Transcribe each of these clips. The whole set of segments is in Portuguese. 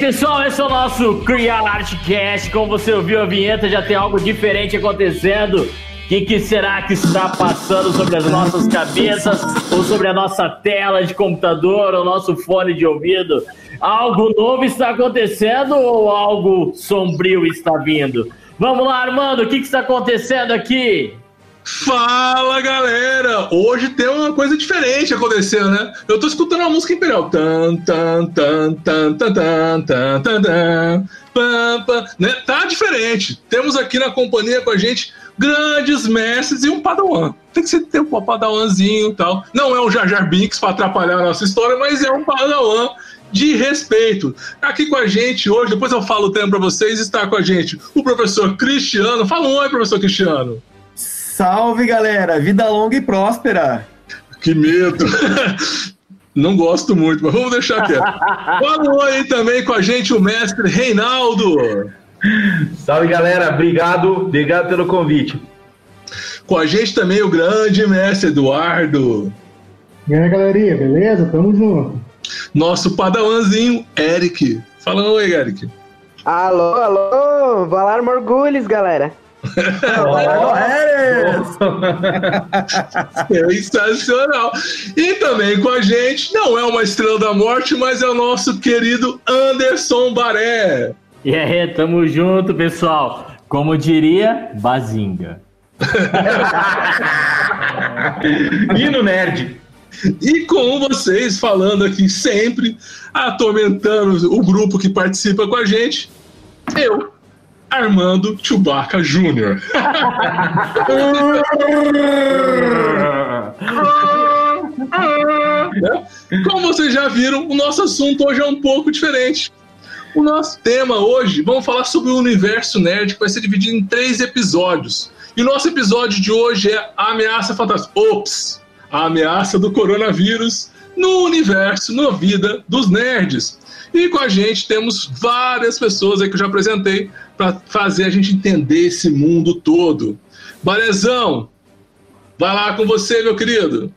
Pessoal, esse é o nosso Criar Artcast. Como você ouviu a vinheta, já tem algo diferente acontecendo. O que, que, será que está passando sobre as nossas cabeças ou sobre a nossa tela de computador ou nosso fone de ouvido? Algo novo está acontecendo ou algo sombrio está vindo? Vamos lá, Armando, o que, que está acontecendo aqui? Fala galera! Hoje tem uma coisa diferente acontecendo, né? Eu tô escutando a música imperial. Tan, tan, tan, tan, tan, tan, tan, tan, tan, né? Tá diferente. Temos aqui na companhia com a gente grandes mestres e um padawan. Tem que ter um padawanzinho e tal. Não é um Jar Jar Binks pra atrapalhar a nossa história, mas é um padawan de respeito. Aqui com a gente hoje, depois eu falo o tema para vocês, está com a gente o professor Cristiano. Fala um oi, professor Cristiano. Salve, galera! Vida longa e próspera! Que medo! Não gosto muito, mas vamos deixar quieto. Fala aí também com a gente o mestre Reinaldo. Salve, galera! Obrigado, obrigado pelo convite. Com a gente também o grande mestre Eduardo. E aí, galerinha, beleza? Tamo junto. Nosso padawanzinho, Eric. Fala oi, Eric. Alô, alô! Valar Morgulhos, galera. Sensacional! E também com a gente, não é uma estrela da morte, mas é o nosso querido Anderson Baré. E aí, tamo junto, pessoal. Como diria, Bazinga. e no Nerd. E com vocês, falando aqui sempre, atormentando o grupo que participa com a gente, eu, Armando Chewbacca Jr. Como vocês já viram, o nosso assunto hoje é um pouco diferente. O nosso tema hoje, vamos falar sobre o universo nerd, que vai ser dividido em três episódios. E o nosso episódio de hoje é a ameaça fantástica. Ops! A ameaça do coronavírus no universo, na vida dos nerds. E com a gente temos várias pessoas aí que eu já apresentei para fazer a gente entender esse mundo todo. Barezão, vai lá com você, meu querido.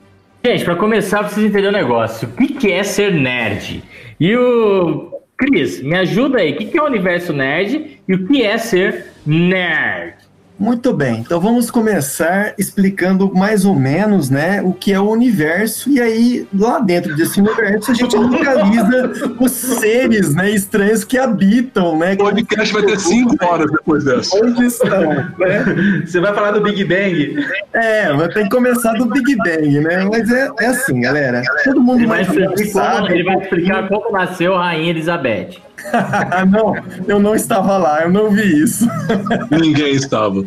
Gente, para começar, preciso entender um negócio. O que é ser nerd? E o Cris, me ajuda aí. O que é o universo nerd e o que é ser nerd? Muito bem, então vamos começar explicando mais ou menos, né, o que é o universo e aí lá dentro desse universo a gente localiza os seres, né, estranhos que habitam, né. O podcast vai ter cinco horas depois dessa. Onde estão, né? Você vai falar do Big Bang? É, vai ter que começar do Big Bang, né? Mas é, é assim, galera. Todo mundo ele vai, sabe, ele vai explicar como nasceu a Rainha Elizabeth. não, eu não estava lá, eu não vi isso. Ninguém estava.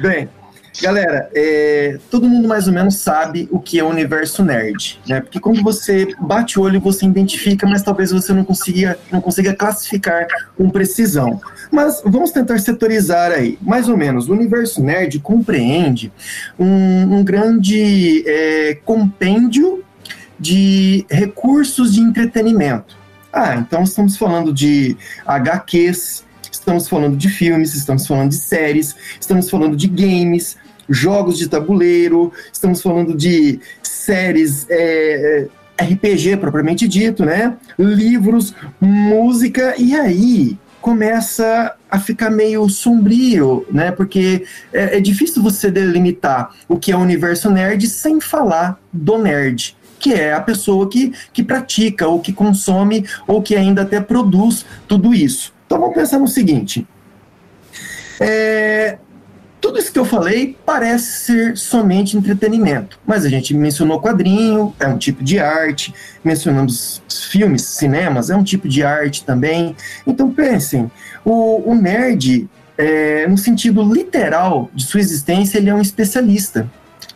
Bem, galera, é, todo mundo mais ou menos sabe o que é o universo nerd, né? Porque quando você bate o olho, você identifica, mas talvez você não consiga, não consiga classificar com precisão. Mas vamos tentar setorizar aí. Mais ou menos, o universo nerd compreende um, um grande é, compêndio de recursos de entretenimento. Ah, então estamos falando de HQs, estamos falando de filmes, estamos falando de séries, estamos falando de games, jogos de tabuleiro, estamos falando de séries é, é RPG propriamente dito, né? Livros, música, e aí começa a ficar meio sombrio, né? Porque é, é difícil você delimitar o que é o universo nerd sem falar do nerd que é a pessoa que, que pratica, ou que consome, ou que ainda até produz tudo isso. Então vamos pensar no seguinte: é, tudo isso que eu falei parece ser somente entretenimento, mas a gente mencionou quadrinho, é um tipo de arte, mencionamos filmes, cinemas, é um tipo de arte também. Então pensem, o, o nerd, é, no sentido literal de sua existência, ele é um especialista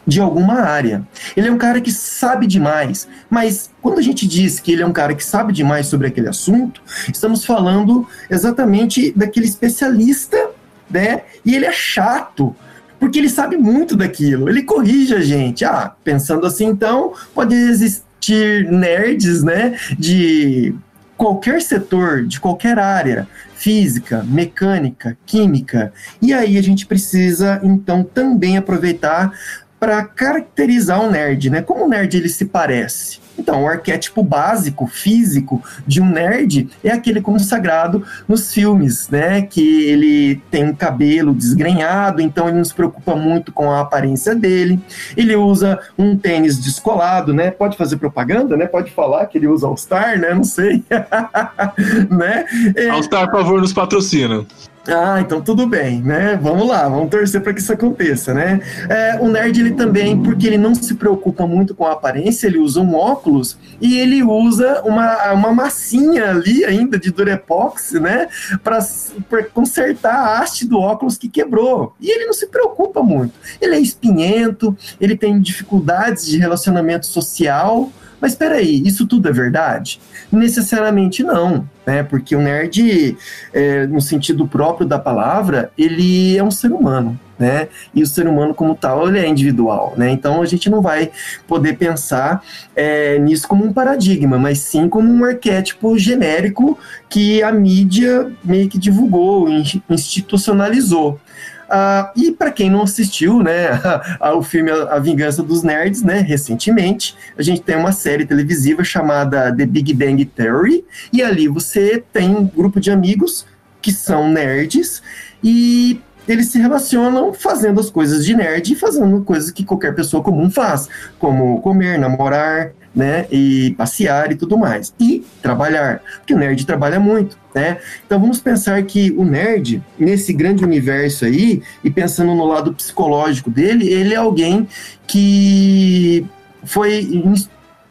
de alguma área. Ele é um cara que sabe demais, mas quando a gente diz que ele é um cara que sabe demais sobre aquele assunto, estamos falando exatamente daquele especialista, né? E ele é chato, porque ele sabe muito daquilo, ele corrige a gente. Ah, pensando assim, então, pode existir nerds, né, de qualquer setor, de qualquer área, física, mecânica, química. E aí a gente precisa então também aproveitar para caracterizar o nerd, né? Como o nerd ele se parece? Então, o arquétipo básico, físico de um nerd é aquele consagrado nos filmes, né? Que ele tem um cabelo desgrenhado, então ele não se preocupa muito com a aparência dele. Ele usa um tênis descolado, né? Pode fazer propaganda, né? Pode falar que ele usa All Star, né? Não sei. né? É... All Star, por favor, nos patrocina. Ah, então tudo bem, né? Vamos lá, vamos torcer para que isso aconteça, né? É, o nerd ele também, porque ele não se preocupa muito com a aparência, ele usa um óculos e ele usa uma, uma massinha ali ainda de Durepox, né? Para consertar a haste do óculos que quebrou. E ele não se preocupa muito. Ele é espinhento, ele tem dificuldades de relacionamento social. Mas espera aí, isso tudo é verdade? Necessariamente não, né? Porque o nerd, é, no sentido próprio da palavra, ele é um ser humano, né? E o ser humano como tal, ele é individual, né? Então a gente não vai poder pensar é, nisso como um paradigma, mas sim como um arquétipo genérico que a mídia meio que divulgou, institucionalizou. Uh, e para quem não assistiu, né, ao filme A Vingança dos Nerds, né, recentemente, a gente tem uma série televisiva chamada The Big Bang Theory, e ali você tem um grupo de amigos que são nerds e eles se relacionam fazendo as coisas de nerd e fazendo coisas que qualquer pessoa comum faz, como comer, namorar, né? E passear e tudo mais. E trabalhar, porque o nerd trabalha muito, né? Então vamos pensar que o nerd, nesse grande universo aí, e pensando no lado psicológico dele, ele é alguém que foi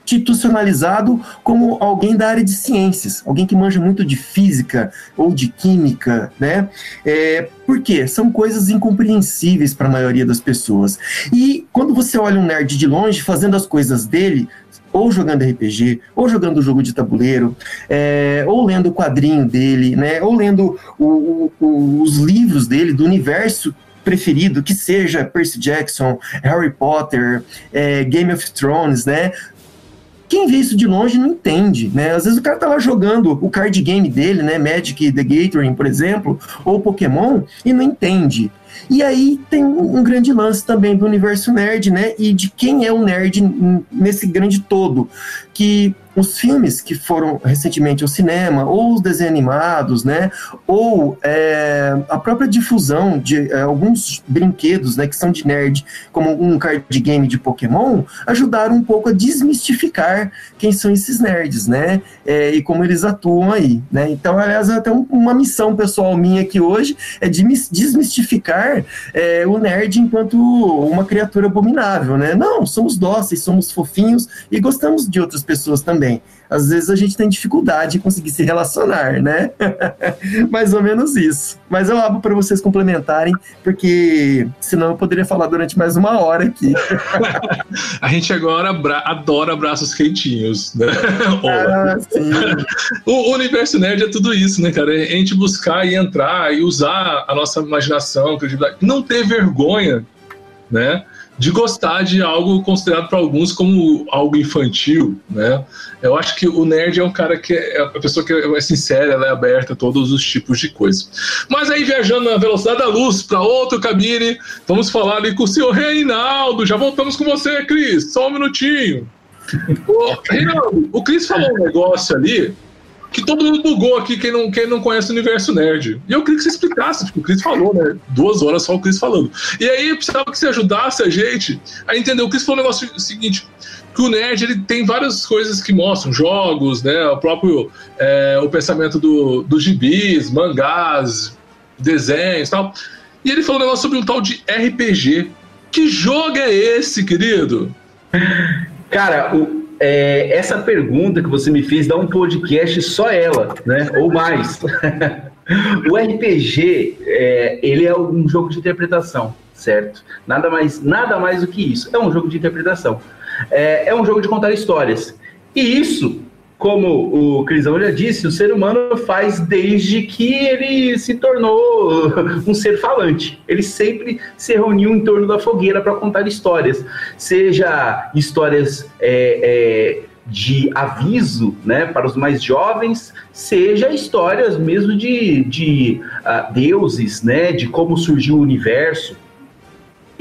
institucionalizado como alguém da área de ciências, alguém que manja muito de física ou de química, né? É, por quê? São coisas incompreensíveis para a maioria das pessoas. E quando você olha um nerd de longe fazendo as coisas dele, ou jogando RPG, ou jogando jogo de tabuleiro, é, ou lendo o quadrinho dele, né, ou lendo o, o, os livros dele, do universo preferido, que seja Percy Jackson, Harry Potter, é, Game of Thrones, né? Quem vê isso de longe não entende, né? Às vezes o cara tá lá jogando o card game dele, né? Magic the Gathering, por exemplo, ou Pokémon, e não entende. E aí tem um grande lance também do universo nerd, né? E de quem é o nerd nesse grande todo. Que os filmes que foram recentemente ao cinema, ou os desenhos animados, né, ou é, a própria difusão de é, alguns brinquedos, né, que são de nerd, como um card game de Pokémon, ajudaram um pouco a desmistificar quem são esses nerds, né, é, e como eles atuam aí, né. Então, aliás, até uma missão pessoal minha aqui hoje é de desmistificar é, o nerd enquanto uma criatura abominável, né. Não, somos dóceis, somos fofinhos e gostamos de outras pessoas também também. Às vezes a gente tem dificuldade de conseguir se relacionar, né? Mais ou menos isso. Mas eu abro para vocês complementarem, porque senão eu poderia falar durante mais uma hora aqui. a gente agora adora abraços quentinhos, né? Ah, o universo nerd é tudo isso, né, cara? É a gente buscar e entrar e usar a nossa imaginação, não ter vergonha, né? De gostar de algo considerado para alguns como algo infantil, né? Eu acho que o nerd é um cara que é, a pessoa que é sincera, ela é aberta a todos os tipos de coisas. Mas aí viajando na velocidade da luz para outro cabine, vamos falar ali com o senhor Reinaldo. Já voltamos com você, Cris. Só um minutinho. Ô, Reinaldo, o Cris falou um negócio ali que todo mundo bugou aqui, quem não, quem não conhece o universo nerd. E eu queria que você explicasse, tipo, o Chris falou, né? Duas horas só o Chris falando. E aí eu precisava que você ajudasse a gente a entender. O Chris falou um negócio seguinte: que o nerd ele tem várias coisas que mostram, jogos, né? O próprio é, o pensamento do, dos gibis, mangás, desenhos e tal. E ele falou um negócio sobre um tal de RPG. Que jogo é esse, querido? Cara, o, é, essa pergunta que você me fez dá um podcast só ela, né? Ou mais. o RPG, é, ele é um jogo de interpretação, certo? Nada mais, nada mais do que isso. É um jogo de interpretação. É, é um jogo de contar histórias. E isso como o Crisão já disse, o ser humano faz desde que ele se tornou um ser falante. Ele sempre se reuniu em torno da fogueira para contar histórias, seja histórias é, é, de aviso né, para os mais jovens, seja histórias mesmo de, de uh, deuses, né, de como surgiu o universo.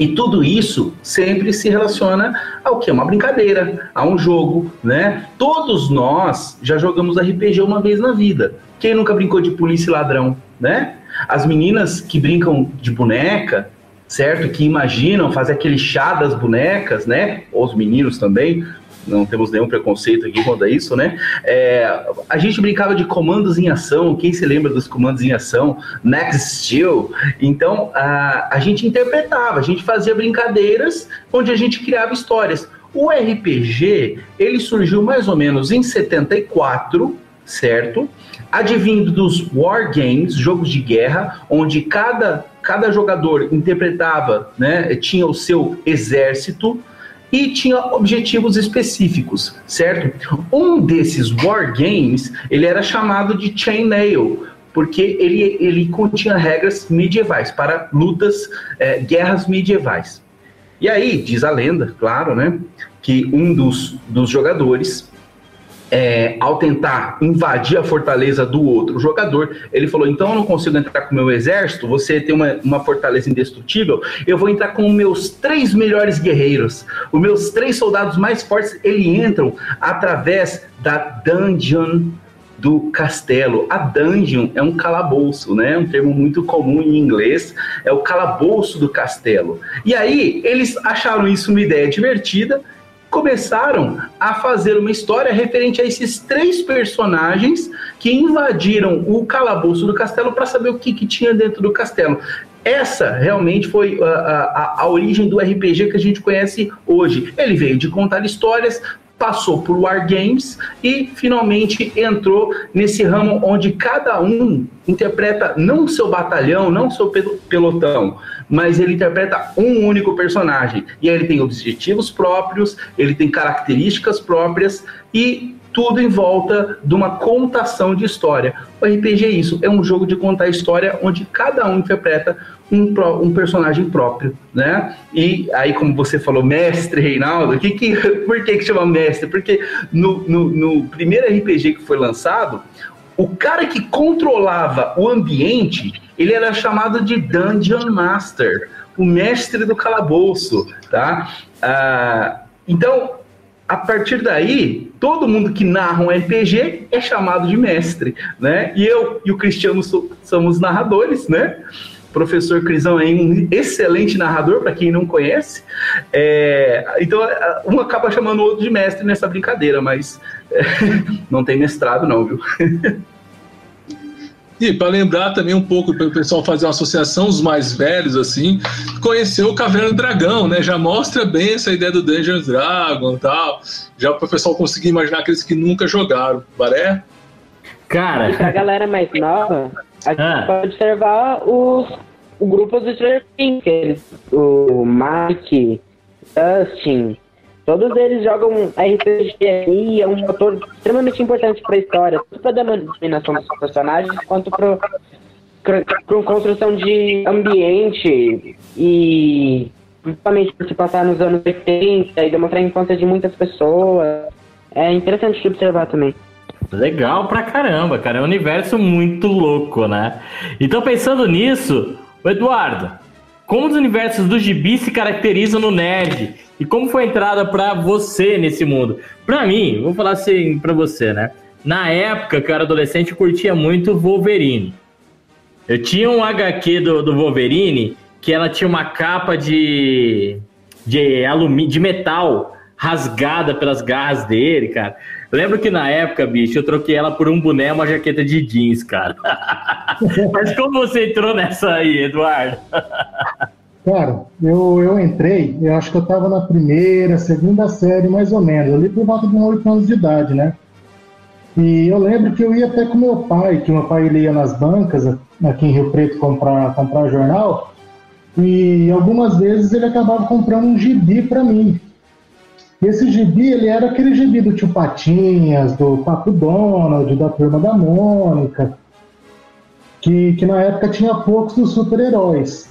E tudo isso sempre se relaciona ao que? Uma brincadeira, a um jogo, né? Todos nós já jogamos RPG uma vez na vida. Quem nunca brincou de polícia e ladrão, né? As meninas que brincam de boneca, certo? Que imaginam fazer aquele chá das bonecas, né? Os meninos também, não temos nenhum preconceito aqui quanto a isso, né? É, a gente brincava de comandos em ação, quem se lembra dos comandos em ação? Next Steel. Então, a, a gente interpretava, a gente fazia brincadeiras onde a gente criava histórias. O RPG, ele surgiu mais ou menos em 74, certo? Advindo dos War Games, jogos de guerra, onde cada, cada jogador interpretava, né, tinha o seu exército, e tinha objetivos específicos, certo? Um desses war games, ele era chamado de chainmail, porque ele, ele continha regras medievais para lutas, é, guerras medievais. E aí, diz a lenda, claro, né, que um dos, dos jogadores é, ao tentar invadir a fortaleza do outro jogador, ele falou: então eu não consigo entrar com o meu exército, você tem uma, uma fortaleza indestrutível, eu vou entrar com os meus três melhores guerreiros, os meus três soldados mais fortes, eles entram através da dungeon do castelo. A dungeon é um calabouço, né? Um termo muito comum em inglês. É o calabouço do castelo. E aí, eles acharam isso uma ideia divertida começaram a fazer uma história referente a esses três personagens que invadiram o calabouço do castelo para saber o que, que tinha dentro do castelo. Essa realmente foi a, a, a, origem do RPG que a gente conhece hoje. Ele veio de contar histórias, passou por Wargames e finalmente entrou nesse ramo onde cada um interpreta não o seu batalhão, não o seu pelotão, mas ele interpreta um único personagem. E aí ele tem objetivos próprios, ele tem características próprias e tudo em volta de uma contação de história. O RPG é isso, é um jogo de contar história onde cada um interpreta um, um personagem próprio, né? E aí, como você falou, mestre Reinaldo, que que, por que, que chama mestre? Porque no, no, no primeiro RPG que foi lançado, o cara que controlava o ambiente, ele era chamado de Dungeon Master, o mestre do calabouço, tá? Ah, então, a partir daí, todo mundo que narra um RPG é chamado de mestre, né? E eu e o Cristiano somos narradores, né? O professor Crisão é um excelente narrador, para quem não conhece. É, então, um acaba chamando o outro de mestre nessa brincadeira, mas é, não tem mestrado, não, viu? E para lembrar também um pouco, para o pessoal fazer uma associação, os mais velhos, assim, conheceu o Caverna do Dragão, né? Já mostra bem essa ideia do Dungeons Dragon e tal. Já para o pessoal conseguir imaginar aqueles que nunca jogaram. Baré? Cara. E pra galera mais nova, a gente ah. pode observar os, o grupo dos Stranger Things, o Mike, Dustin, Todos eles jogam RPG e é um fator extremamente importante para a história, tanto para a dominação dos personagens, quanto para a construção de ambiente e principalmente por se passar nos anos 80 e demonstrar a infância de muitas pessoas. É interessante de observar também. Legal pra caramba, cara. É um universo muito louco, né? Então, pensando nisso, Eduardo, como os universos do gibi se caracterizam no nerd? E como foi a entrada para você nesse mundo? Para mim, vou falar assim para você, né? Na época que eu era adolescente, eu curtia muito Wolverine. Eu tinha um HQ do, do Wolverine que ela tinha uma capa de, de, alumínio, de metal rasgada pelas garras dele, cara. Lembro que na época, bicho, eu troquei ela por um boné uma jaqueta de jeans, cara. Mas como você entrou nessa aí, Eduardo? Cara, eu, eu entrei, eu acho que eu estava na primeira, segunda série, mais ou menos, ali por volta de 8 anos de idade, né? E eu lembro que eu ia até com meu pai, que meu pai ia nas bancas aqui em Rio Preto comprar, comprar jornal, e algumas vezes ele acabava comprando um gibi para mim. Esse gibi, ele era aquele gibi do Tio Patinhas, do Papo Donald, da Turma da Mônica, que, que na época tinha poucos dos super-heróis.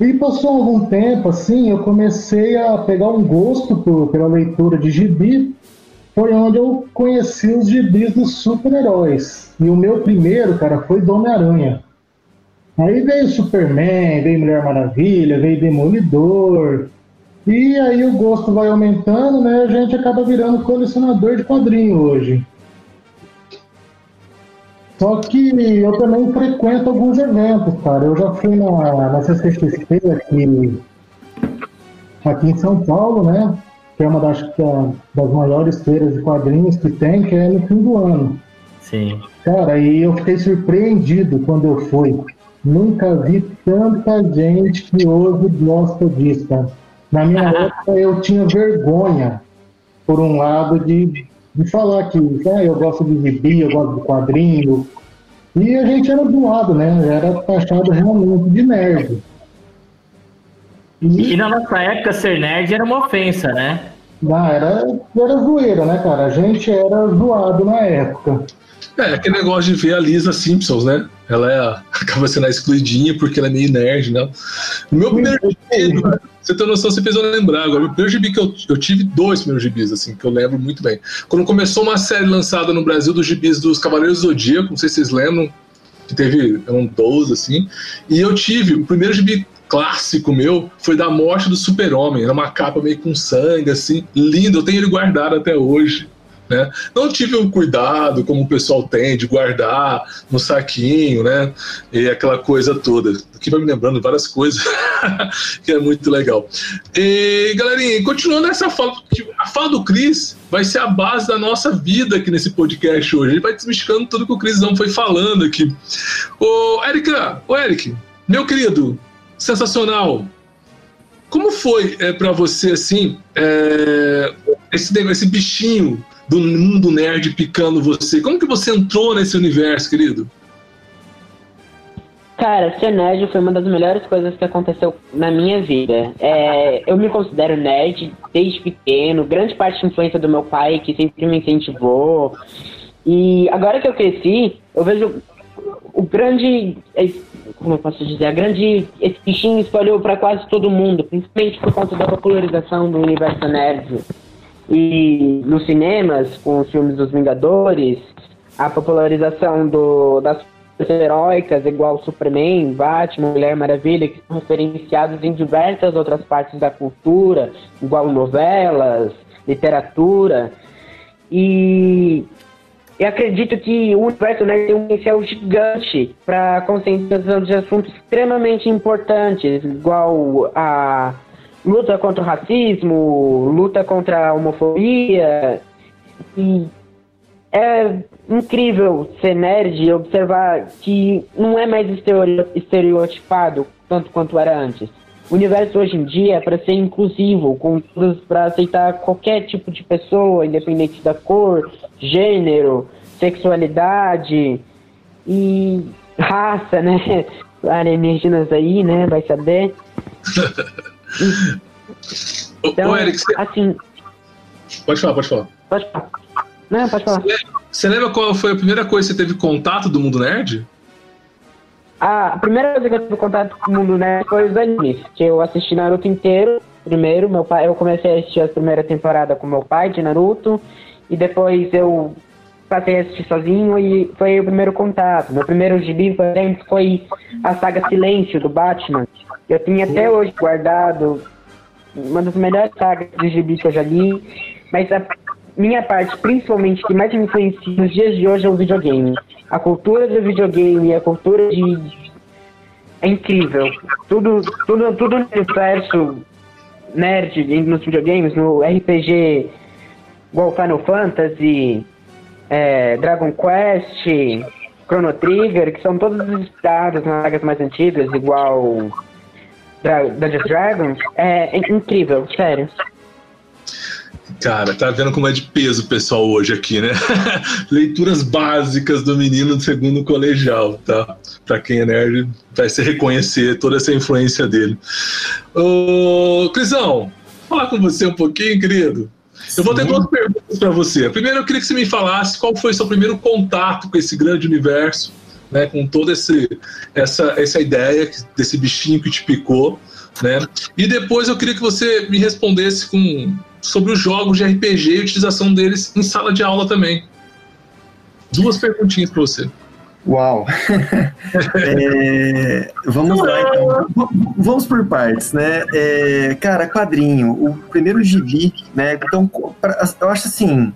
E passou algum tempo, assim, eu comecei a pegar um gosto por, pela leitura de gibi. Foi onde eu conheci os gibis dos super-heróis. E o meu primeiro, cara, foi do Homem-Aranha. Aí veio Superman, veio Mulher Maravilha, veio Demolidor. E aí o gosto vai aumentando, né? A gente acaba virando colecionador de quadrinho hoje. Só que eu também frequento alguns eventos, cara. Eu já fui na, na CCXP aqui, aqui em São Paulo, né? Que é uma das, é das maiores feiras de quadrinhos que tem, que é no fim do ano. Sim. Cara, e eu fiquei surpreendido quando eu fui. Nunca vi tanta gente que hoje gosta disso, cara. Na minha época eu tinha vergonha, por um lado, de, de falar que ah, eu gosto de gibi, eu gosto de quadrinho. E a gente era do lado, né? Era taxado realmente de nerd. E, e na nossa época ser nerd era uma ofensa, né? Não, era, era zoeira, né, cara? A gente era zoado na época. É, aquele negócio de ver a Lisa Simpsons, né? Ela é, acaba sendo a excluidinha porque ela é meio nerd, né? No meu primeiro gibi, você tem noção, você fez eu lembrar agora. O primeiro gibi que eu, eu tive dois primeiros gibis, assim, que eu lembro muito bem. Quando começou uma série lançada no Brasil dos gibis dos Cavaleiros do Zodíaco, não sei se vocês lembram, que teve, eram 12, assim, e eu tive, o primeiro gibi clássico meu foi da morte do super-homem, era uma capa meio com sangue, assim, lindo, eu tenho ele guardado até hoje. Né? Não tive o um cuidado como o pessoal tem de guardar no saquinho, né? E aquela coisa toda. Aqui vai me lembrando várias coisas que é muito legal. E galerinha, continuando essa fala, a fala do Cris vai ser a base da nossa vida aqui nesse podcast hoje. Ele vai desmistificando tudo que o Crisão foi falando aqui. Ô, Erika, ô Eric, meu querido, sensacional. Como foi é, para você assim é, esse, esse bichinho do mundo nerd picando você. Como que você entrou nesse universo, querido? Cara, ser nerd foi uma das melhores coisas que aconteceu na minha vida. É, eu me considero nerd desde pequeno, grande parte da influência do meu pai, que sempre me incentivou. E agora que eu cresci, eu vejo o grande. Como eu posso dizer? A grande. Esse bichinho espalhou para quase todo mundo, principalmente por conta da popularização do universo nerd. E nos cinemas, com os filmes dos Vingadores, a popularização do, das heróicas, igual Superman, Batman, Mulher Maravilha, que são referenciados em diversas outras partes da cultura, igual novelas, literatura. E eu acredito que o universo nerd tem um potencial gigante para conscientização de assuntos extremamente importantes, igual a luta contra o racismo, luta contra a homofobia. E é incrível ser nerd e observar que não é mais estereotipado tanto quanto era antes. O universo hoje em dia é para ser inclusivo, para aceitar qualquer tipo de pessoa, independente da cor, gênero, sexualidade e raça, né? Alienígenas aí, né? Vai saber. Então, Ô, Eric, você... assim. Pode falar, pode falar. Pode falar. Não, pode falar. Você, você lembra qual foi a primeira coisa que você teve contato do mundo nerd? a primeira coisa que eu tive contato com o mundo nerd foi os animes, que eu assisti Naruto inteiro. Primeiro, meu pai, eu comecei a assistir a primeira temporada com meu pai de Naruto, e depois eu passei a assistir sozinho e foi o primeiro contato. Meu primeiro gibi, por exemplo, foi a saga Silêncio do Batman. Eu tinha até hoje guardado uma das melhores sagas de gibi que eu já li, mas a minha parte, principalmente, que mais me influencia nos dias de hoje é o videogame. A cultura do videogame, a cultura de. É incrível. Tudo, tudo, tudo no universo nerd nos videogames, no RPG, igual Final Fantasy, é, Dragon Quest, Chrono Trigger, que são todos inspirados nas sagas mais antigas, igual Dungeons Dragons, é incrível, sério. Cara, tá vendo como é de peso o pessoal hoje aqui, né? Leituras básicas do menino do segundo colegial, tá? Pra quem é nerd, vai se reconhecer toda essa influência dele. Ô, Crisão, falar com você um pouquinho, querido. Eu vou ter duas perguntas para você. A primeira, eu queria que você me falasse qual foi o seu primeiro contato com esse grande universo, né, com toda esse, essa, essa ideia desse bichinho que te picou. Né? E depois eu queria que você me respondesse com, sobre os jogos de RPG e a utilização deles em sala de aula também. Duas perguntinhas para você. Uau! é, vamos lá, então. Vamos por partes, né? É, cara, quadrinho, o primeiro gibi, né? Então, eu acho assim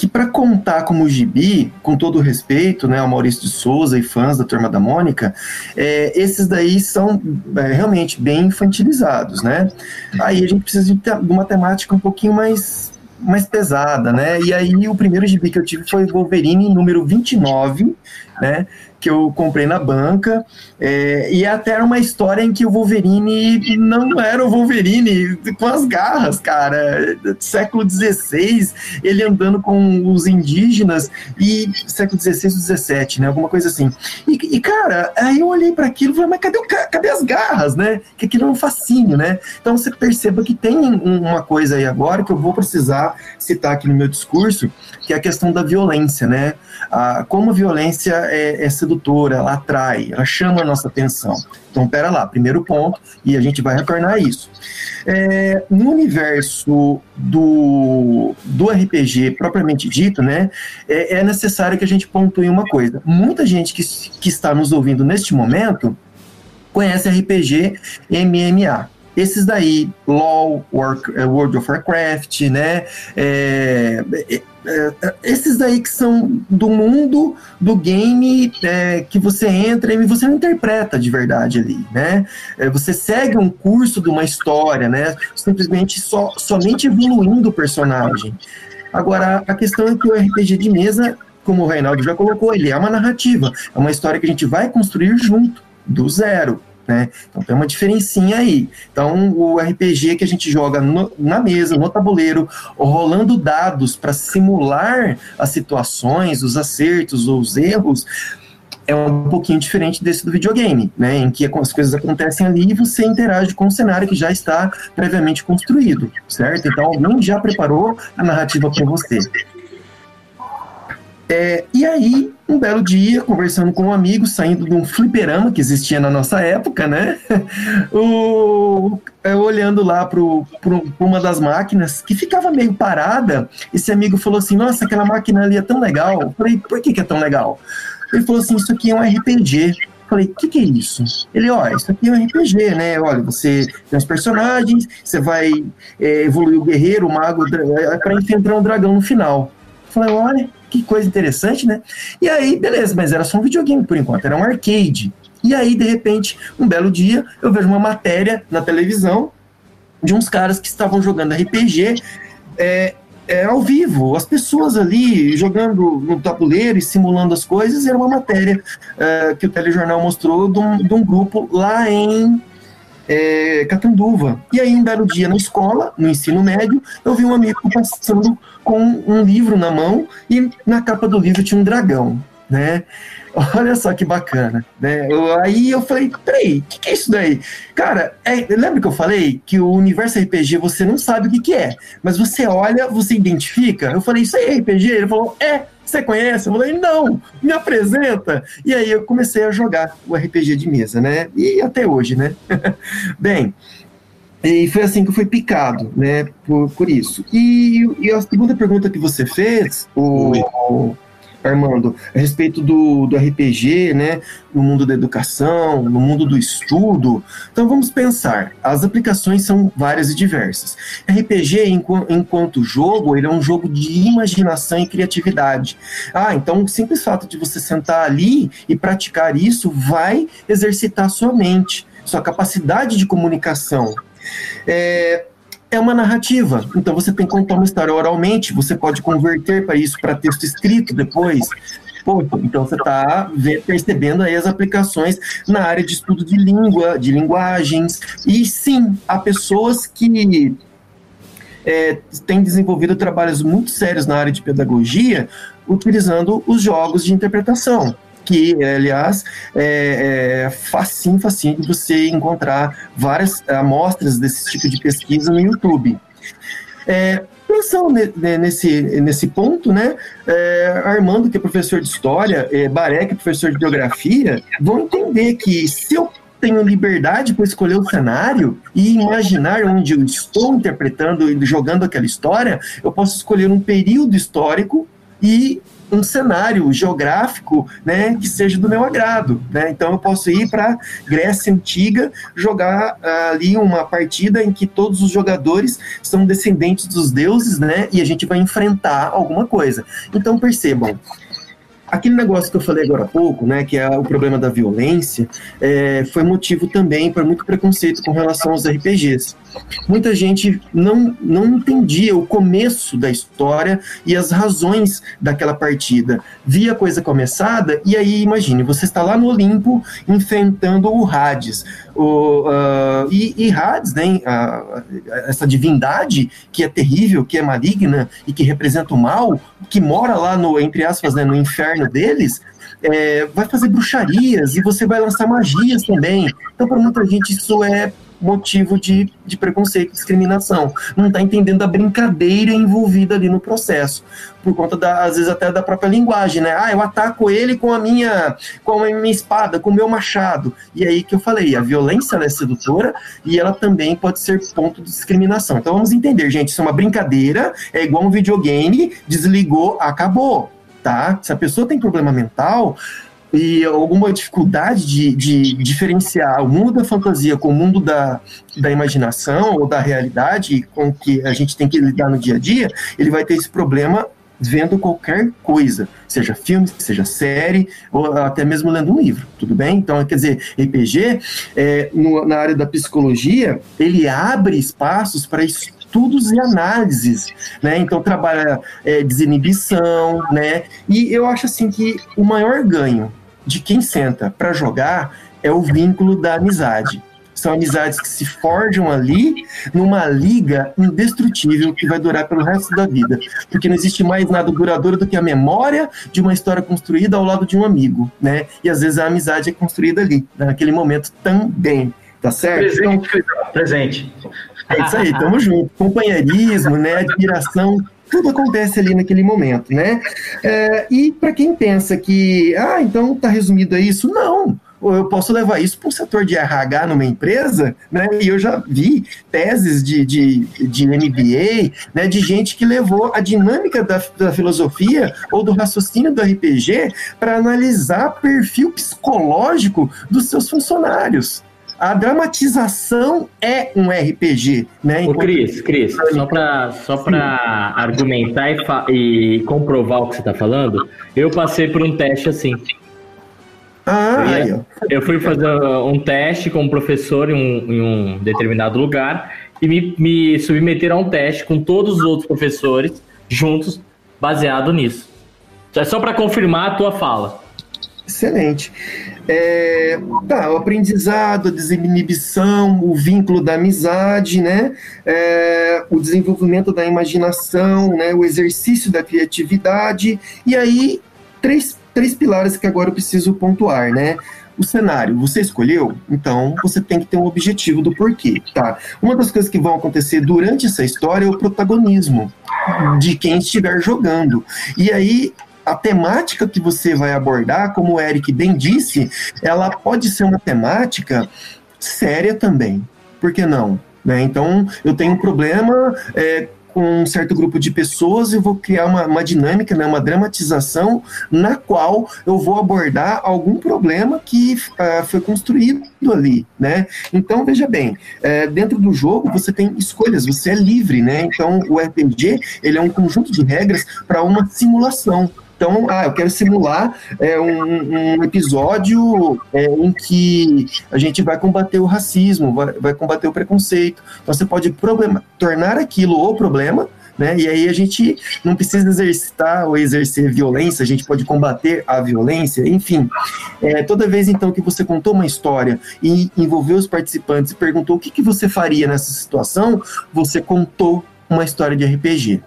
que para contar como gibi, com todo o respeito, né, ao Maurício de Souza e fãs da Turma da Mônica, é, esses daí são é, realmente bem infantilizados, né? Aí a gente precisa de, de uma temática um pouquinho mais mais pesada, né? E aí o primeiro gibi que eu tive foi Wolverine número 29, né? Que eu comprei na banca. É, e até era uma história em que o Wolverine não era o Wolverine com as garras, cara. Século XVI, ele andando com os indígenas e século XVI ou XVII, né? Alguma coisa assim. E, e cara, aí eu olhei para aquilo e falei, mas cadê, o, cadê as garras, né? Que aquilo é um fascínio, né? Então você perceba que tem uma coisa aí agora que eu vou precisar citar aqui no meu discurso, que é a questão da violência, né? Ah, como a violência é, é sedutora, ela atrai, ela chama a nossa atenção. Então, pera lá, primeiro ponto, e a gente vai retornar a isso. É, no universo do, do RPG propriamente dito, né, é, é, necessário que a gente pontue uma coisa. Muita gente que, que está nos ouvindo neste momento conhece RPG MMA. Esses daí, LoL, eh, World of Warcraft, né? É, é, é, esses daí que são do mundo do game é, que você entra e você não interpreta de verdade ali, né? É, você segue um curso de uma história, né? Simplesmente só, somente evoluindo o personagem. Agora, a questão é que o RPG de mesa, como o Reinaldo já colocou, ele é uma narrativa, é uma história que a gente vai construir junto, do zero. Né? Então tem uma diferencinha aí. Então o RPG que a gente joga no, na mesa, no tabuleiro, rolando dados para simular as situações, os acertos ou os erros, é um pouquinho diferente desse do videogame, né? Em que as coisas acontecem ali e você interage com o cenário que já está previamente construído, certo? Então alguém já preparou a narrativa para você. É, e aí, um belo dia, conversando com um amigo, saindo de um fliperama que existia na nossa época, né? o, eu olhando lá para uma das máquinas que ficava meio parada, esse amigo falou assim: Nossa, aquela máquina ali é tão legal. Eu falei: Por que, que é tão legal? Ele falou assim: Isso aqui é um RPG. Falei, o que, que é isso? Ele, ó, isso aqui é um RPG, né? Olha, você tem os personagens, você vai é, evoluir o guerreiro, o mago, é, para enfrentar um dragão no final. Falei, olha, que coisa interessante, né? E aí, beleza, mas era só um videogame por enquanto, era um arcade. E aí, de repente, um belo dia, eu vejo uma matéria na televisão de uns caras que estavam jogando RPG é, é, ao vivo, as pessoas ali jogando no tabuleiro e simulando as coisas, era uma matéria é, que o telejornal mostrou de um, de um grupo lá em é, Catanduva. E aí, um belo dia na escola, no ensino médio, eu vi um amigo passando com um livro na mão e na capa do livro tinha um dragão, né? Olha só que bacana, né? Eu, aí eu falei, peraí, o que, que, é isso daí? Cara, é, lembra que eu falei que o universo RPG você não sabe o que, que é, mas você olha, você identifica? Eu falei, isso aí é RPG? Ele falou, é, você conhece? Eu falei, não, me apresenta. E aí eu comecei a jogar o RPG de mesa, né? E até hoje, né? Bem, e foi assim que eu fui picado, né, por, por isso. E, e a segunda pergunta que você fez, o, Armando, a respeito do, do RPG, né, no mundo da educação, no mundo do estudo. Então vamos pensar, as aplicações são várias e diversas. RPG, enquanto jogo, ele é um jogo de imaginação e criatividade. Ah, então o simples fato de você sentar ali e praticar isso vai exercitar sua mente, sua capacidade de comunicação. É, é uma narrativa. Então você tem que contar uma história oralmente, você pode converter para isso para texto escrito depois. Então você está percebendo aí as aplicações na área de estudo de língua, de linguagens. E sim, há pessoas que é, têm desenvolvido trabalhos muito sérios na área de pedagogia utilizando os jogos de interpretação que, aliás, é, é facinho, facinho de você encontrar várias amostras desse tipo de pesquisa no YouTube. É, pensando nesse, nesse ponto, né, é, Armando, que é professor de História, é, Baré, que é professor de Geografia, vão entender que se eu tenho liberdade para escolher o cenário e imaginar onde eu estou interpretando e jogando aquela história, eu posso escolher um período histórico e um cenário geográfico né, que seja do meu agrado. Né? Então eu posso ir para Grécia Antiga, jogar uh, ali uma partida em que todos os jogadores são descendentes dos deuses, né? E a gente vai enfrentar alguma coisa. Então percebam, Aquele negócio que eu falei agora há pouco, né, que é o problema da violência, é, foi motivo também para muito preconceito com relação aos RPGs. Muita gente não, não entendia o começo da história e as razões daquela partida. Via a coisa começada e aí, imagine, você está lá no Olimpo enfrentando o Hades. O, uh, e, e Hades, né, uh, essa divindade que é terrível, que é maligna e que representa o mal, que mora lá no, entre aspas, né, no inferno deles, é, vai fazer bruxarias e você vai lançar magias também. Então, para muita gente, isso é motivo de, de preconceito, discriminação. Não está entendendo a brincadeira envolvida ali no processo. Por conta, da, às vezes, até da própria linguagem, né? Ah, eu ataco ele com a minha, com a minha espada, com o meu machado. E aí que eu falei, a violência é sedutora e ela também pode ser ponto de discriminação. Então vamos entender, gente, isso é uma brincadeira, é igual um videogame, desligou, acabou. Tá? Se a pessoa tem problema mental, e alguma dificuldade de, de, diferenciar o mundo da fantasia com o mundo da, da imaginação ou da realidade com que a gente tem que lidar no dia a dia, ele vai ter esse problema vendo qualquer coisa, seja filme, seja série, ou até mesmo lendo um livro, tudo bem? Então, quer dizer, RPG, é, no, na área da psicologia, ele abre espaços para estudos e análises, né? Então trabalha é, desinibição, né? E eu acho assim que o maior ganho de quem senta para jogar é o vínculo da amizade. São amizades que se forjam ali numa liga indestrutível que vai durar pelo resto da vida. Porque não existe mais nada duradouro do que a memória de uma história construída ao lado de um amigo, né? E às vezes a amizade é construída ali, naquele momento também. Tá certo? Presente. Então, presente. É isso aí, tamo junto. Companheirismo, né? Admiração tudo acontece ali naquele momento, né? É, e para quem pensa que, ah, então tá resumido a isso, não. Eu posso levar isso para o setor de RH numa empresa, né? E eu já vi teses de, de, de MBA, né? De gente que levou a dinâmica da, da filosofia ou do raciocínio do RPG para analisar perfil psicológico dos seus funcionários a dramatização é um RPG, né? Ô, Cris, Cris, só para só pra argumentar e, e, comprovar o que você está falando, eu passei por um teste assim. Ah, eu, ia, eu fui fazer um teste como professor em um, em um determinado lugar e me, me submeteram a um teste com todos os outros professores juntos, baseado nisso. É só para confirmar a tua fala. Excelente. É, tá, o aprendizado, a desinibição, o vínculo da amizade, né? É, o desenvolvimento da imaginação, né? o exercício da criatividade. E aí, três, três pilares que agora eu preciso pontuar, né? O cenário, você escolheu, então você tem que ter um objetivo do porquê, tá? Uma das coisas que vão acontecer durante essa história é o protagonismo de quem estiver jogando. E aí a temática que você vai abordar, como o Eric bem disse, ela pode ser uma temática séria também. Por que não? Né? Então, eu tenho um problema é, com um certo grupo de pessoas e vou criar uma, uma dinâmica, né, uma dramatização na qual eu vou abordar algum problema que uh, foi construído ali, né? Então veja bem, é, dentro do jogo você tem escolhas, você é livre, né? Então o RPG ele é um conjunto de regras para uma simulação. Então, ah, eu quero simular é, um, um, episódio é, em que a gente vai combater o racismo, vai, vai combater o preconceito. Então, você pode problema, tornar aquilo o problema, né? E aí a gente não precisa exercitar ou exercer violência, a gente pode combater a violência, enfim. É, toda vez então que você contou uma história e envolveu os participantes e perguntou o que, que você faria nessa situação, você contou uma história de RPG.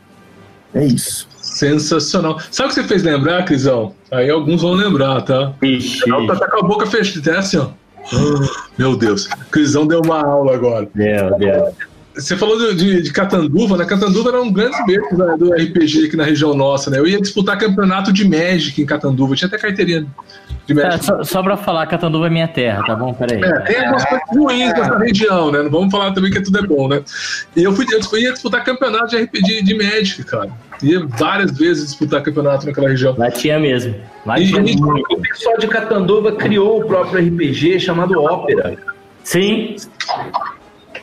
É isso. Sensacional. Sabe o que você fez lembrar, Crisão? Aí alguns vão lembrar, tá? Ixi. Tá, tá com a boca fechada, é assim, ó. Oh, meu Deus. Crisão deu uma aula agora. Meu Deus. Você falou de, de, de, Catanduva, né? Catanduva era um grande berço né, do RPG aqui na região nossa, né? Eu ia disputar campeonato de Magic em Catanduva, tinha até carteirinha de Magic. É, só, só pra falar, Catanduva é minha terra, tá bom? Peraí. É, tem algumas coisas ruins nessa região, né? Não vamos falar também que tudo é bom, né? E eu, fui, eu ia disputar campeonato de RPG de Magic, cara. Ia várias vezes disputar campeonato naquela região. Lá tinha mesmo. Lá E tinha o pessoal de Catanduva criou o próprio RPG chamado Ópera. Sim,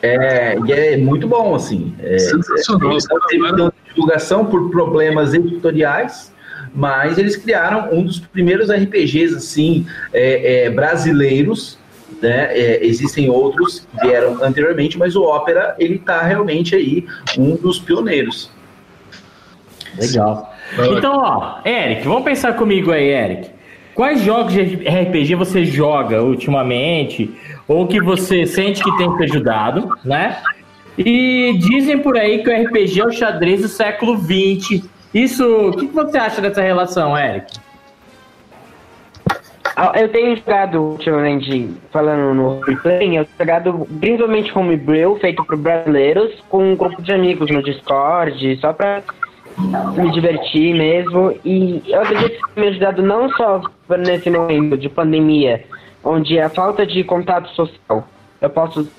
É, e é muito bom, assim. É, Sensacional. eles não teve divulgação por problemas editoriais, mas eles criaram um dos primeiros RPGs, assim, é, é, brasileiros, né? É, existem outros que vieram anteriormente, mas o Ópera, ele tá realmente aí um dos pioneiros. Legal. Então, ó, Eric, vamos pensar comigo aí, Eric. Quais jogos de RPG você joga ultimamente? Ou que você sente que tem te ajudado, né? E dizem por aí que o RPG é o xadrez do século XX. Isso, o que você acha dessa relação, Eric? Ah, Eu tenho jogado ultimamente, falando no roleplay, eu tenho jogado principalmente homebrew, feito por brasileiros, com um grupo de amigos no Discord, só pra me divertir mesmo. E eu acredito que tem me ajudado não só nesse momento de pandemia, onde a falta de contato social, eu posso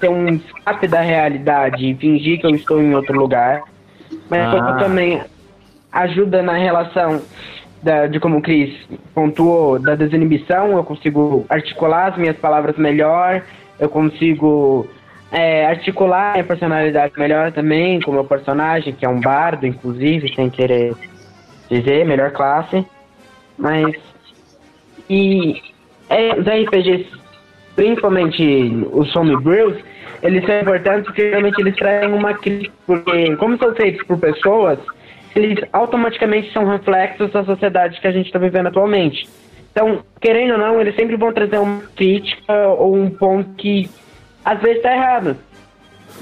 ter um escape da realidade e fingir que eu estou em outro lugar, mas Ah. também ajuda na relação da- de como o Cris pontuou, da desinibição, eu consigo articular as minhas palavras melhor, eu consigo é, articular minha personalidade melhor também, com o meu personagem, que é um bardo, inclusive, sem querer dizer, melhor classe. Mas. E é, os RPGs, principalmente os homebrews, eles são importantes porque realmente eles trazem uma crítica, porque como são feitos por pessoas, eles automaticamente são reflexos da sociedade que a gente está vivendo atualmente. Então, querendo ou não, eles sempre vão trazer uma crítica ou um ponto que às vezes está errado.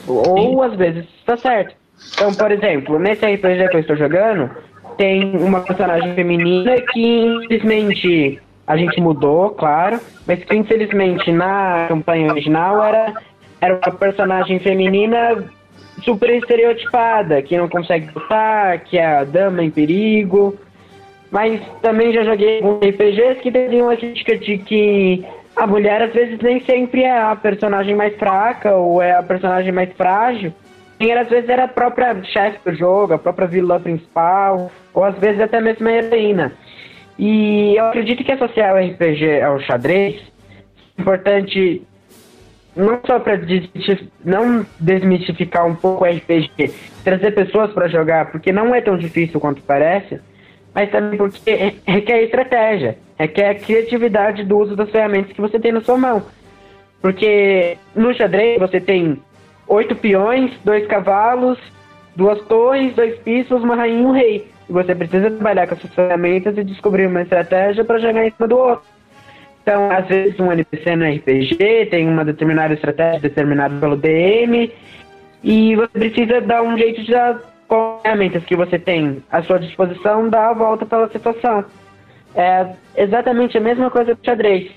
Ou às vezes está certo. Então, por exemplo, nesse RPG que eu estou jogando, tem uma personagem feminina que infelizmente a gente mudou, claro, mas que infelizmente na campanha original era, era uma personagem feminina super estereotipada, que não consegue lutar, que é a dama em perigo. Mas também já joguei alguns RPGs que traziam a crítica de que a mulher às vezes nem sempre é a personagem mais fraca ou é a personagem mais frágil. E às vezes era a própria chefe do jogo, a própria vilã principal, ou às vezes até mesmo a heroína. E eu acredito que associar o RPG ao xadrez é importante não só para não desmistificar um pouco o RPG, trazer pessoas para jogar, porque não é tão difícil quanto parece, mas também porque requer estratégia, requer criatividade do uso das ferramentas que você tem na sua mão. Porque no xadrez você tem oito peões, dois cavalos, duas torres, dois pistos, uma rainha e um rei. E você precisa trabalhar com essas ferramentas e descobrir uma estratégia para jogar em cima do outro. Então, às vezes, um NPC no RPG tem uma determinada estratégia determinada pelo DM, e você precisa dar um jeito de dar com as ferramentas que você tem à sua disposição, dar a volta pela situação. É exatamente a mesma coisa do xadrez.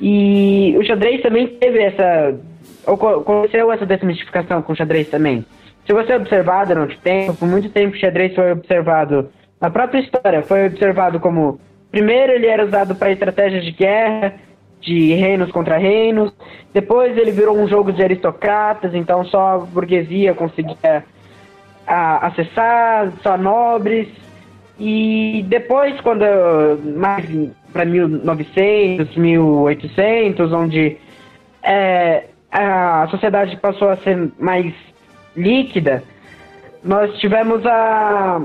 E o xadrez também teve essa. Aconteceu essa desmistificação com o xadrez também. Se você observar durante o tempo, por muito tempo o xadrez foi observado. A própria história foi observado como Primeiro ele era usado para estratégias de guerra, de reinos contra reinos. Depois ele virou um jogo de aristocratas, então só a burguesia conseguia a, acessar, só nobres. E depois, quando mais para 1900, 1800, onde é, a sociedade passou a ser mais líquida, nós tivemos a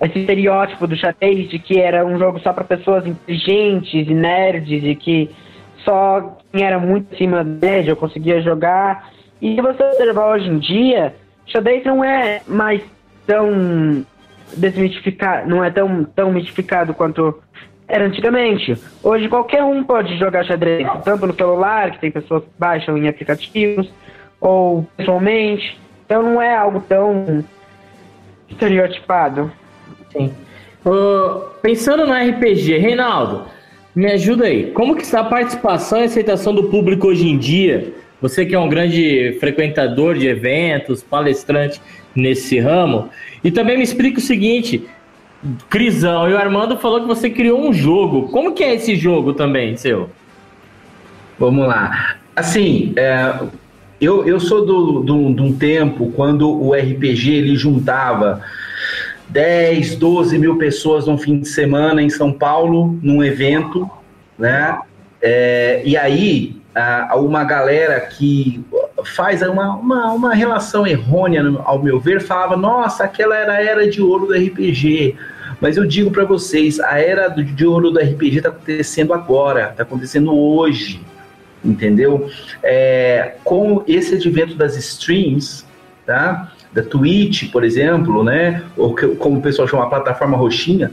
esse estereótipo do xadrez de que era um jogo só para pessoas inteligentes e nerds e que só quem era muito acima da média conseguia jogar. E se você observar hoje em dia, xadrez não é mais tão desmitificado, não é tão, tão mitificado quanto era antigamente. Hoje qualquer um pode jogar xadrez, tanto no celular, que tem pessoas que baixam em aplicativos, ou pessoalmente. Então não é algo tão estereotipado. Sim. Uh, pensando no RPG, Reinaldo, me ajuda aí. Como que está a participação e aceitação do público hoje em dia? Você que é um grande frequentador de eventos, palestrante nesse ramo. E também me explica o seguinte, Crisão, e o Armando falou que você criou um jogo. Como que é esse jogo também, seu? Vamos lá. Assim, é, eu, eu sou do, do, de um tempo quando o RPG ele juntava 10, 12 mil pessoas num fim de semana em São Paulo, num evento, né? É, e aí, uma galera que faz uma, uma, uma relação errônea, ao meu ver, falava: nossa, aquela era a era de ouro do RPG. Mas eu digo para vocês: a era de ouro do RPG está acontecendo agora, está acontecendo hoje, entendeu? É, com esse advento das streams, tá? da Twitch, por exemplo, né, ou que, como o pessoal chama a plataforma roxinha,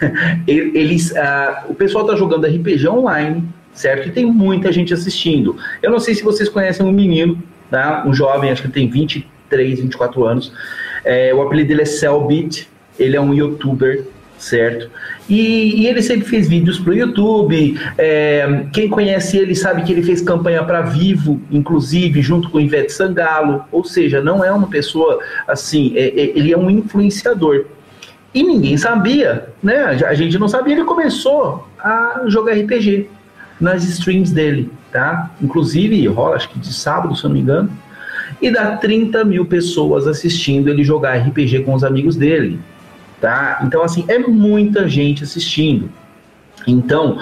eles, uh, o pessoal está jogando RPG online, certo? E tem muita gente assistindo. Eu não sei se vocês conhecem um menino, tá? um jovem, acho que tem 23, 24 anos, é, o apelido dele é Cellbit, ele é um youtuber, certo? E, e, ele sempre fez vídeos para o YouTube. É, quem conhece ele sabe que ele fez campanha para Vivo, inclusive, junto com Ivete Sangalo. Ou seja, não é uma pessoa assim, é, é, ele é um influenciador. E ninguém sabia, né? A gente não sabia. Ele começou a jogar RPG nas streams dele, tá? Inclusive, rola, acho que de sábado, se eu não me engano. E dá 30 mil pessoas assistindo ele jogar RPG com os amigos dele tá? Então, assim, é muita gente assistindo. Então,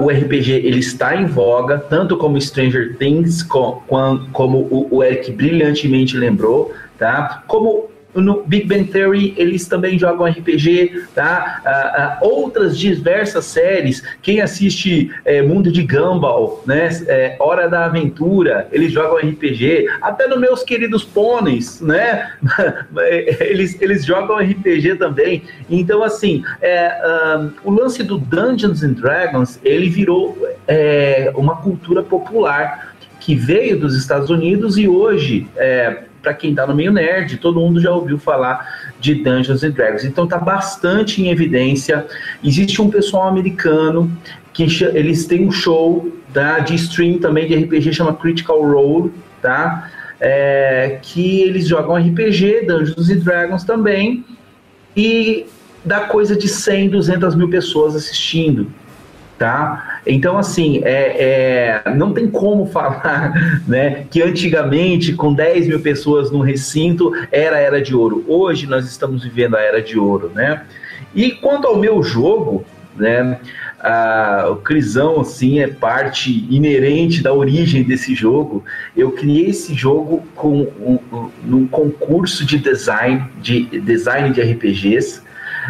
o RPG ele está em voga, tanto como Stranger Things, com, com, como o, o Eric brilhantemente lembrou, tá? Como no Big Bang Theory eles também jogam RPG, tá? Ah, ah, outras diversas séries, quem assiste é, Mundo de Gumball, né? É, Hora da Aventura, eles jogam RPG, até no Meus Queridos Pôneis, né? eles, eles jogam RPG também. Então, assim, é, um, o lance do Dungeons and Dragons, ele virou é, uma cultura popular que veio dos Estados Unidos e hoje é, para quem está no meio nerd, todo mundo já ouviu falar de Dungeons and Dragons. Então está bastante em evidência. Existe um pessoal americano que eles têm um show da, de stream também de RPG chama Critical Role, tá? É, que eles jogam RPG, Dungeons and Dragons também, e dá coisa de 100, 200 mil pessoas assistindo tá? Então, assim, é, é, não tem como falar né, que antigamente, com 10 mil pessoas no recinto, era a Era de Ouro. Hoje nós estamos vivendo a Era de Ouro, né? E quanto ao meu jogo, né, a, o Crisão, assim, é parte inerente da origem desse jogo. Eu criei esse jogo com um, um, num concurso de design, de design de RPGs,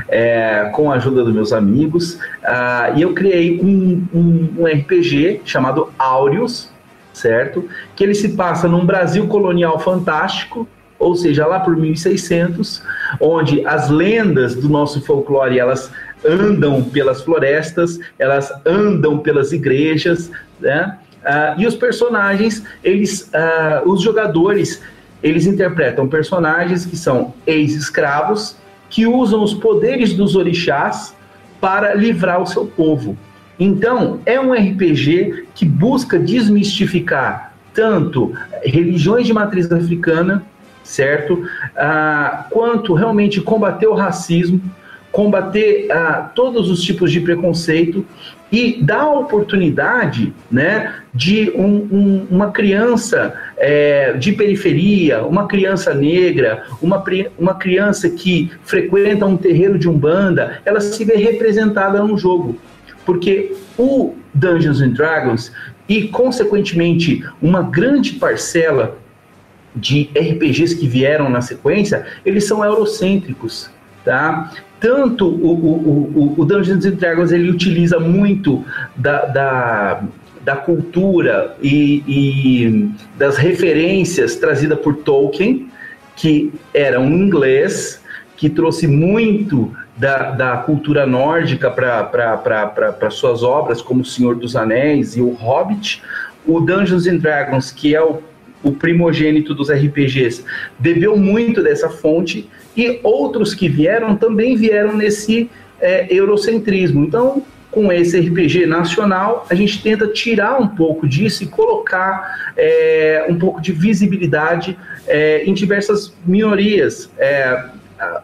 é, com a ajuda dos meus amigos, uh, e eu criei um, um, um RPG chamado Áureos, certo? Que ele se passa num Brasil colonial fantástico, ou seja, lá por 1600, onde as lendas do nosso folclore, elas andam pelas florestas, elas andam pelas igrejas, né? Uh, e os personagens, eles, uh, os jogadores, eles interpretam personagens que são ex-escravos, que usam os poderes dos orixás para livrar o seu povo. Então, é um RPG que busca desmistificar tanto religiões de matriz africana, certo? Ah, quanto realmente combater o racismo, combater ah, todos os tipos de preconceito e dar a oportunidade né, de um, um, uma criança é, de periferia, uma criança negra, uma, uma criança que frequenta um terreiro de umbanda, ela se vê representada no jogo. Porque o Dungeons and Dragons e, consequentemente, uma grande parcela de RPGs que vieram na sequência, eles são eurocêntricos, tá? Tanto o, o, o, o Dungeons and Dragons ele utiliza muito da, da, da cultura e, e, das referências trazidas por Tolkien, que era um inglês que trouxe muito da, da cultura nórdica para suas obras, como O Senhor dos Anéis e O Hobbit. O Dungeons and Dragons, que é o, o primogênito dos RPGs, bebeu muito dessa fonte e outros que vieram também vieram nesse é, eurocentrismo. Então, com esse RPG nacional, a gente tenta tirar um pouco disso e colocar é, um pouco de visibilidade é, em diversas minorias, é,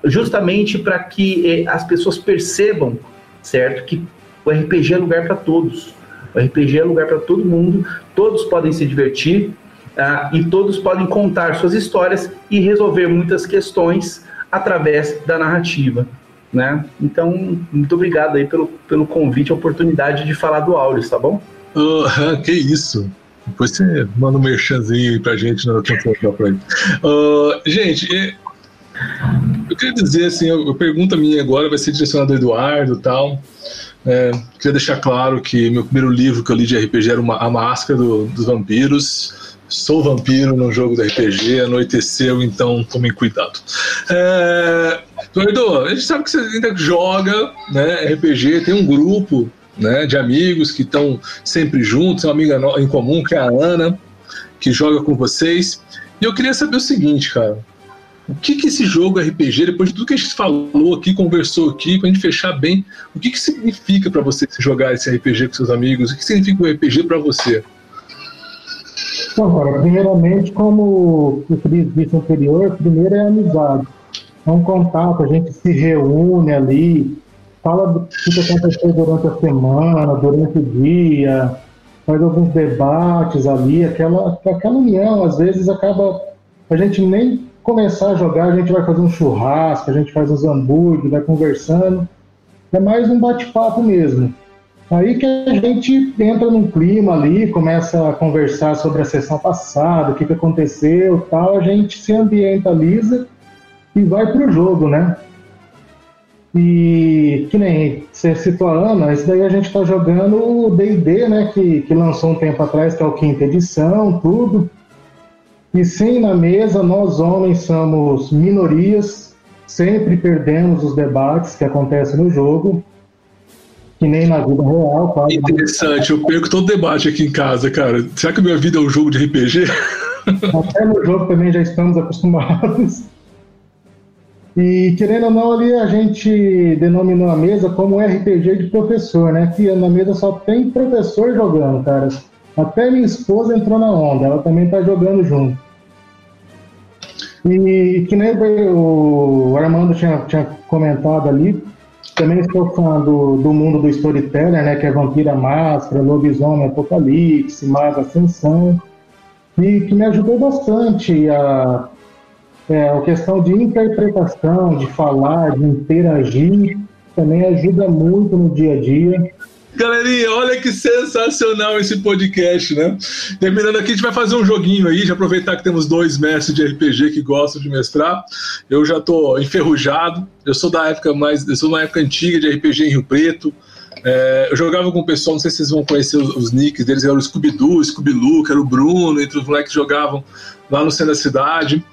justamente para que é, as pessoas percebam, certo, que o RPG é lugar para todos. O RPG é lugar para todo mundo, todos podem se divertir, ah, e todos podem contar suas histórias e resolver muitas questões através da narrativa. Né? Então, muito obrigado aí pelo, pelo convite, oportunidade de falar do Aureus, tá bom? Uh, que isso. Depois você manda um merchanzinho pra gente na tempo pra ele. Uh, gente, eu queria dizer assim, a pergunta minha agora vai ser direcionada ao Eduardo e tal. É, queria deixar claro que meu primeiro livro que eu li de RPG era uma, A Máscara do, dos Vampiros. Sou vampiro no jogo do RPG, anoiteceu, então tomem cuidado. É, Eduardo, a gente sabe que você ainda joga né, RPG, tem um grupo né, de amigos que estão sempre juntos, uma amiga em comum, que é a Ana, que joga com vocês. E eu queria saber o seguinte, cara. O que, que esse jogo RPG, depois de tudo que a gente falou aqui, conversou aqui, para a gente fechar bem, o que, que significa para você jogar esse RPG com seus amigos? O que significa o um RPG para você? Agora, primeiramente, como o Cris disse anterior, primeiro é a amizade. É um contato, a gente se reúne ali, fala do que aconteceu durante a semana, durante o dia, faz alguns debates ali, aquela, aquela união, às vezes acaba a gente nem começar a jogar, a gente vai fazer um churrasco, a gente faz os hambúrguer, vai conversando. É mais um bate-papo mesmo. Aí que a gente entra num clima ali, começa a conversar sobre a sessão passada, o que, que aconteceu tal, a gente se ambientaliza e vai pro jogo, né? E que nem você citou a Ana, esse daí a gente está jogando o DD, né? Que, que lançou um tempo atrás, que é o quinta edição, tudo. E sim, na mesa, nós homens somos minorias, sempre perdemos os debates que acontecem no jogo, que nem na vida real. Quase. Interessante, eu perco todo debate aqui em casa, cara. Será que a minha vida é um jogo de RPG? Até no jogo também já estamos acostumados. E querendo ou não, ali a gente denominou a mesa como RPG de professor, né? Que na mesa só tem professor jogando, cara. Até minha esposa entrou na onda, ela também tá jogando junto. E que nem o Armando tinha, tinha comentado ali, também estou falando do, do, mundo do storyteller, né, que é Vampira Máscara, Lobisomem Apocalipse, Maga Ascensão, e que me ajudou bastante a, é, a questão de interpretação, de falar, de interagir, também ajuda muito no dia a dia. Galerinha, olha que sensacional esse podcast, né? Terminando aqui, a gente vai fazer um joguinho aí, de aproveitar que temos dois mestres de RPG que gostam de mestrar. Eu já tô enferrujado, eu sou da época mais, eu sou uma época antiga de RPG em Rio Preto. É, eu jogava com o pessoal, não sei se vocês vão conhecer os, os nicks deles, era o Scooby-Doo, Scooby-Loo, era o Bruno, entre os moleques que jogavam lá no centro da cidade.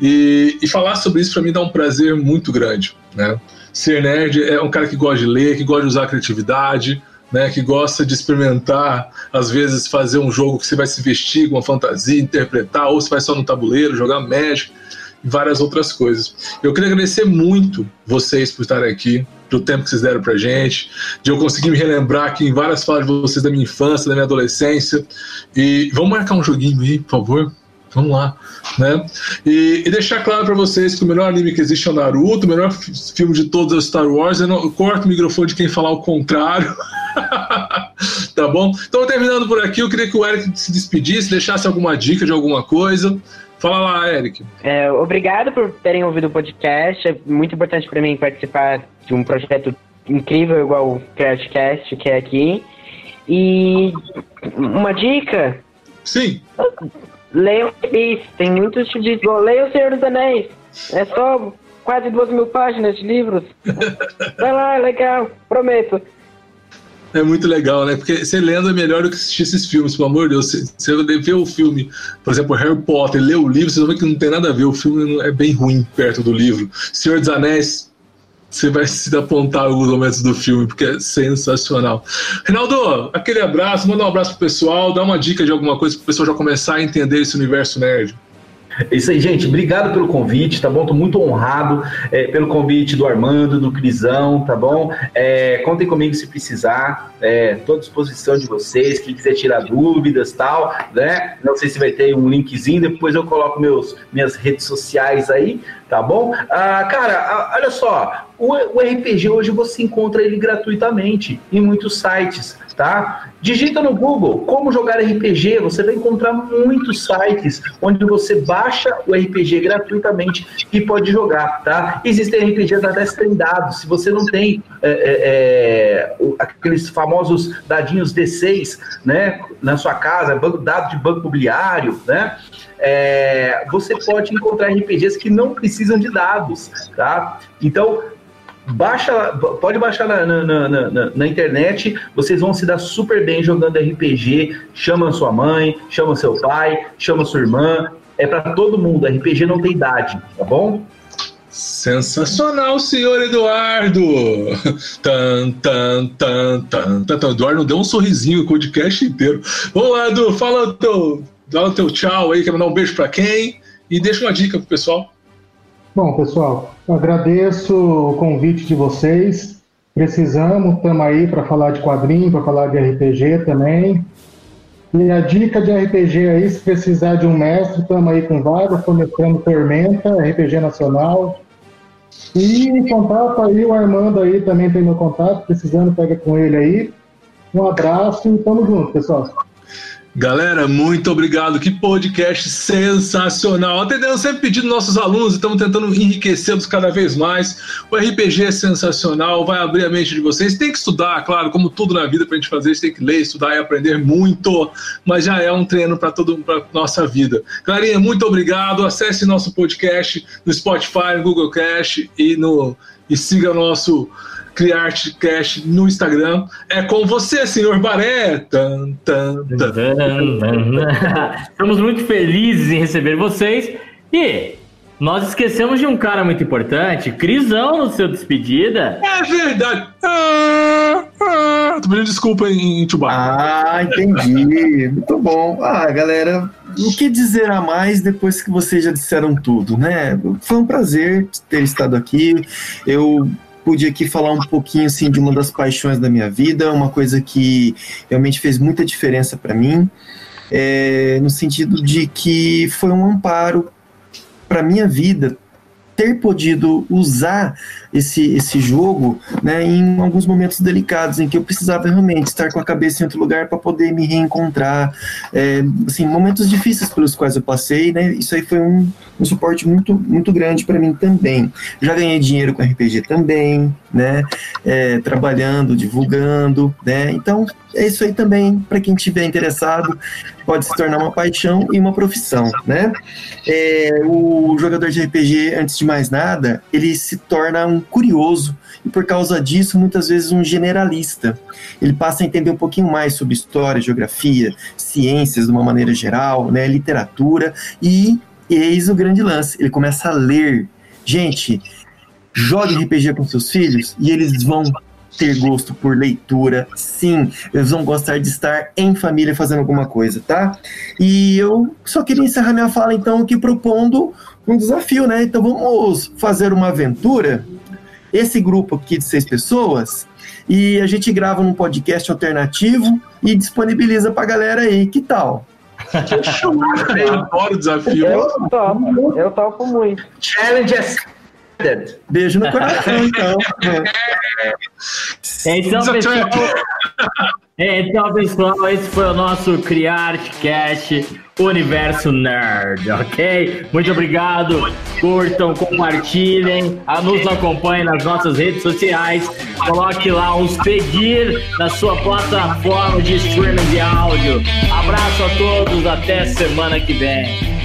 E, e falar sobre isso para mim dá um prazer muito grande, né? Ser nerd é um cara que gosta de ler, que gosta de usar a criatividade, né, que gosta de experimentar, às vezes fazer um jogo que você vai se vestir com uma fantasia, interpretar, ou você vai só no tabuleiro, jogar Magic e várias outras coisas. Eu queria agradecer muito vocês por estarem aqui, pelo tempo que vocês deram pra gente, de eu conseguir me relembrar aqui em várias falas de vocês da minha infância, da minha adolescência. E vamos marcar um joguinho aí, por favor? Vamos lá, né? E, e deixar claro para vocês que o melhor anime que existe é o Naruto, o melhor filme de todos é o Star Wars. Eu, não, eu corto o microfone de quem falar o contrário. tá bom? Então, terminando por aqui, eu queria que o Eric se despedisse, deixasse alguma dica de alguma coisa. Fala lá, Eric. É, obrigado por terem ouvido o podcast. É muito importante para mim participar de um projeto incrível igual o Crashcast, que é aqui. E uma dica. Sim. Leia o Beast, tem muitos de. Leia o Senhor dos Anéis. É só quase duas mil páginas de livros. Vai lá, é legal, prometo. É muito legal, né? Porque você lendo é melhor do que assistir esses filmes, pelo amor de Deus. Você vê o filme, por exemplo, Harry Potter, lê o livro, você ver que não tem nada a ver. O filme é bem ruim perto do livro. Senhor dos Anéis, você vai se apontar alguns momentos do filme, porque é sensacional. Reinaldo, aquele abraço, manda um abraço pro pessoal, dá uma dica de alguma coisa pro pessoal já começar a entender esse universo nerd. É isso aí, gente. Obrigado pelo convite, tá bom? Tô muito honrado é, pelo convite do Armando, do Crisão, tá bom? É, contem comigo se precisar. É, tô à disposição de vocês. Quem quiser tirar dúvidas tal, né? Não sei se vai ter um linkzinho, depois eu coloco meus, minhas redes sociais aí, tá bom? Ah, cara, ah, olha só. O, o RPG hoje você encontra ele gratuitamente em muitos sites tá? Digita no Google como jogar RPG, você vai encontrar muitos sites onde você baixa o RPG gratuitamente e pode jogar, tá? Existem RPGs até sem dados, se você não tem é, é, é aqueles famosos dadinhos D6, né, na sua casa, banco, dado de banco imobiliário, né? É, você pode encontrar RPGs que não precisam de dados, tá? Então, baixa, pode baixar na, na, na, na, internet, vocês vão se dar super bem jogando RPG. Chama sua mãe, chama seu pai, chama sua irmã. É para todo mundo. RPG não tem idade, tá bom? Sensacional, senhor Eduardo! Tan, tan, tan, tan, tan. Eduardo deu um sorrisinho o podcast inteiro. Vamos lá, Edu, fala teu, dá o teu tchau aí, quer mandar um beijo para quem? E deixa uma dica pro pessoal. Bom, pessoal, agradeço o convite de vocês. Precisamos, estamos aí para falar de quadrinho, para falar de RPG também. E a dica de RPG aí, se precisar de um mestre, estamos aí com vaga, fornecendo Tormenta, RPG Nacional. E contato aí, o Armando aí também tem meu contato, precisando, pega com ele aí. Um abraço e tamo junto, pessoal. Galera, muito obrigado. Que podcast sensacional. Atendendo sempre pedido dos nossos alunos, estamos tentando enriquecê-los cada vez mais. O RPG é sensacional, vai abrir a mente de vocês. Tem que estudar, claro, como tudo na vida para a gente fazer, a gente tem que ler, estudar e aprender muito, mas já é um treino para toda para nossa vida. Clarinha, muito obrigado. Acesse nosso podcast no Spotify, no Google Cast e no e siga nosso Criarte Cash no Instagram. É com você, senhor Baré. Tan, tan, tan. Estamos muito felizes em receber vocês e nós esquecemos de um cara muito importante, Crisão, no seu despedida. É verdade. Ah, ah, tô pedindo desculpa em, em Ah, entendi. muito bom. Ah, galera, o que dizer a mais depois que vocês já disseram tudo, né? Foi um prazer ter estado aqui. Eu pude aqui falar um pouquinho assim de uma das paixões da minha vida, uma coisa que realmente fez muita diferença para mim, é, no sentido de que foi um amparo para minha vida ter podido usar esse, esse jogo né, em alguns momentos delicados em que eu precisava realmente estar com a cabeça em outro lugar para poder me reencontrar. É, assim, momentos difíceis pelos quais eu passei, né? Isso aí foi um, um suporte muito, muito grande para mim também. Já ganhei dinheiro com RPG também, né? É, trabalhando, divulgando, né? Então, é isso aí também, para quem estiver interessado, pode se tornar uma paixão e uma profissão, né? É, o jogador de RPG, antes de mais nada, ele se torna um curioso e por causa disso, muitas vezes um generalista. Ele passa a entender um pouquinho mais sobre história, geografia, ciências de uma maneira geral, né, literatura e eis o grande lance, ele começa a ler. Gente, jogue RPG com seus filhos e eles vão ter gosto por leitura, sim, eles vão gostar de estar em família fazendo alguma coisa, tá? E eu só queria encerrar minha fala então aqui propondo um desafio, né? Então vamos fazer uma aventura. Esse grupo aqui de seis pessoas e a gente grava num podcast alternativo e disponibiliza pra galera aí. Que tal? Eu adoro o desafio. Eu topo, eu topo muito. Challenge Beijo no coração, então. É. Então, pessoal, é, então, pessoal, esse foi o nosso CriArtCast Universo Nerd, ok? Muito obrigado. Curtam, compartilhem, nos acompanhem nas nossas redes sociais. Coloque lá um seguir na sua plataforma de streaming de áudio. Abraço a todos, até semana que vem.